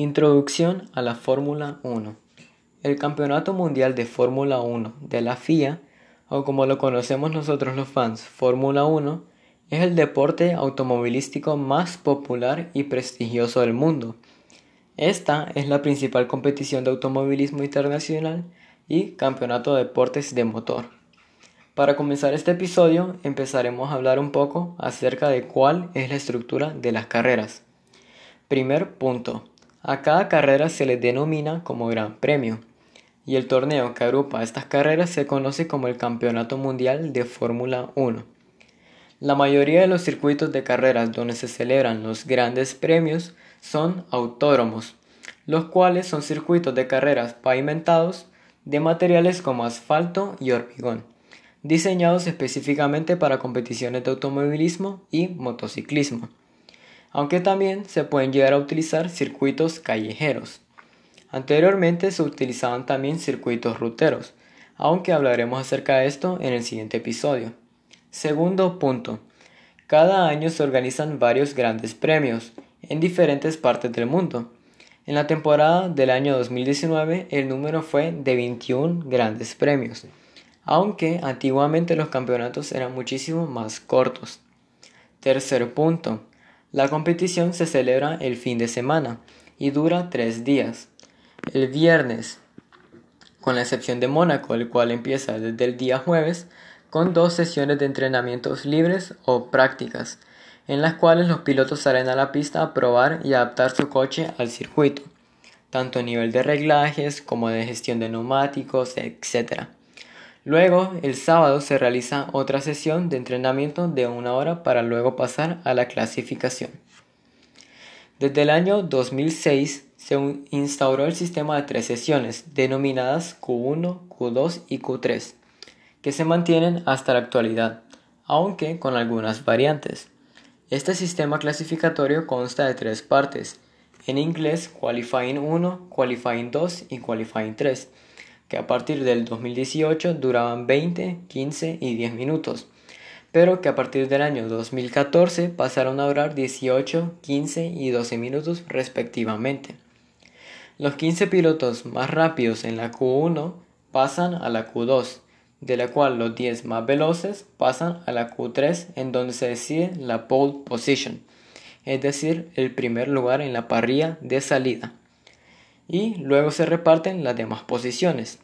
Introducción a la Fórmula 1. El Campeonato Mundial de Fórmula 1 de la FIA, o como lo conocemos nosotros los fans, Fórmula 1, es el deporte automovilístico más popular y prestigioso del mundo. Esta es la principal competición de automovilismo internacional y campeonato de deportes de motor. Para comenzar este episodio empezaremos a hablar un poco acerca de cuál es la estructura de las carreras. Primer punto. A cada carrera se le denomina como Gran Premio, y el torneo que agrupa estas carreras se conoce como el Campeonato Mundial de Fórmula 1. La mayoría de los circuitos de carreras donde se celebran los grandes premios son autódromos, los cuales son circuitos de carreras pavimentados de materiales como asfalto y hormigón, diseñados específicamente para competiciones de automovilismo y motociclismo aunque también se pueden llegar a utilizar circuitos callejeros. Anteriormente se utilizaban también circuitos ruteros, aunque hablaremos acerca de esto en el siguiente episodio. Segundo punto. Cada año se organizan varios grandes premios en diferentes partes del mundo. En la temporada del año 2019 el número fue de 21 grandes premios, aunque antiguamente los campeonatos eran muchísimo más cortos. Tercer punto. La competición se celebra el fin de semana y dura tres días. El viernes, con la excepción de Mónaco, el cual empieza desde el día jueves, con dos sesiones de entrenamientos libres o prácticas, en las cuales los pilotos salen a la pista a probar y adaptar su coche al circuito, tanto a nivel de reglajes como de gestión de neumáticos, etc. Luego, el sábado se realiza otra sesión de entrenamiento de una hora para luego pasar a la clasificación. Desde el año 2006 se instauró el sistema de tres sesiones, denominadas Q1, Q2 y Q3, que se mantienen hasta la actualidad, aunque con algunas variantes. Este sistema clasificatorio consta de tres partes, en inglés Qualifying 1, Qualifying 2 y Qualifying 3, que a partir del 2018 duraban 20, 15 y 10 minutos, pero que a partir del año 2014 pasaron a durar 18, 15 y 12 minutos respectivamente. Los 15 pilotos más rápidos en la Q1 pasan a la Q2, de la cual los 10 más veloces pasan a la Q3 en donde se decide la pole position, es decir, el primer lugar en la parrilla de salida y luego se reparten las demás posiciones.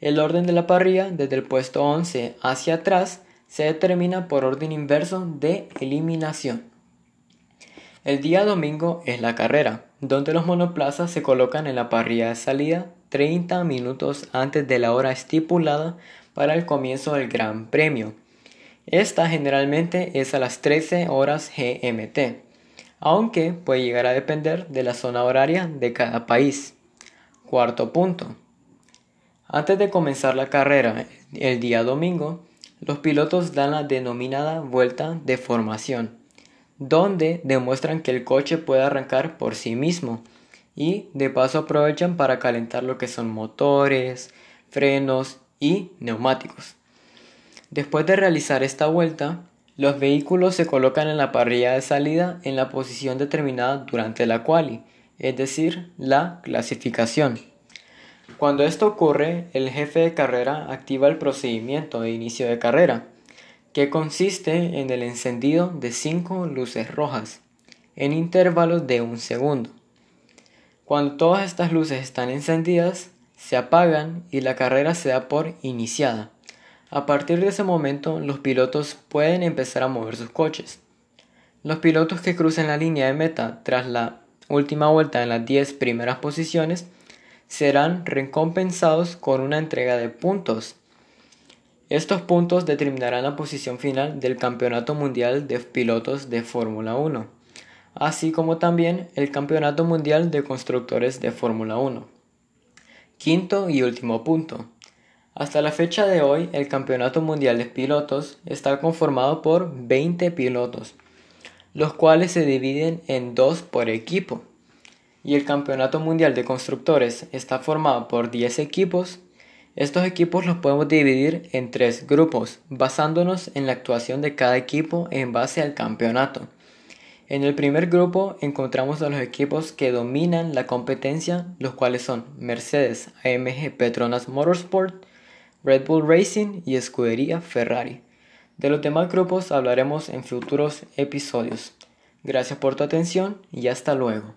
El orden de la parrilla desde el puesto 11 hacia atrás se determina por orden inverso de eliminación. El día domingo es la carrera, donde los monoplazas se colocan en la parrilla de salida 30 minutos antes de la hora estipulada para el comienzo del Gran Premio. Esta generalmente es a las 13 horas GMT aunque puede llegar a depender de la zona horaria de cada país. Cuarto punto. Antes de comenzar la carrera el día domingo, los pilotos dan la denominada vuelta de formación, donde demuestran que el coche puede arrancar por sí mismo y de paso aprovechan para calentar lo que son motores, frenos y neumáticos. Después de realizar esta vuelta, los vehículos se colocan en la parrilla de salida en la posición determinada durante la quali, es decir, la clasificación. Cuando esto ocurre, el jefe de carrera activa el procedimiento de inicio de carrera, que consiste en el encendido de cinco luces rojas, en intervalos de un segundo. Cuando todas estas luces están encendidas, se apagan y la carrera se da por iniciada. A partir de ese momento, los pilotos pueden empezar a mover sus coches. Los pilotos que crucen la línea de meta tras la última vuelta en las 10 primeras posiciones serán recompensados con una entrega de puntos. Estos puntos determinarán la posición final del Campeonato Mundial de Pilotos de Fórmula 1, así como también el Campeonato Mundial de Constructores de Fórmula 1. Quinto y último punto. Hasta la fecha de hoy, el Campeonato Mundial de Pilotos está conformado por 20 pilotos, los cuales se dividen en dos por equipo. Y el Campeonato Mundial de Constructores está formado por 10 equipos. Estos equipos los podemos dividir en tres grupos, basándonos en la actuación de cada equipo en base al campeonato. En el primer grupo encontramos a los equipos que dominan la competencia, los cuales son Mercedes, AMG Petronas Motorsport, Red Bull Racing y Escudería Ferrari. De los demás grupos hablaremos en futuros episodios. Gracias por tu atención y hasta luego.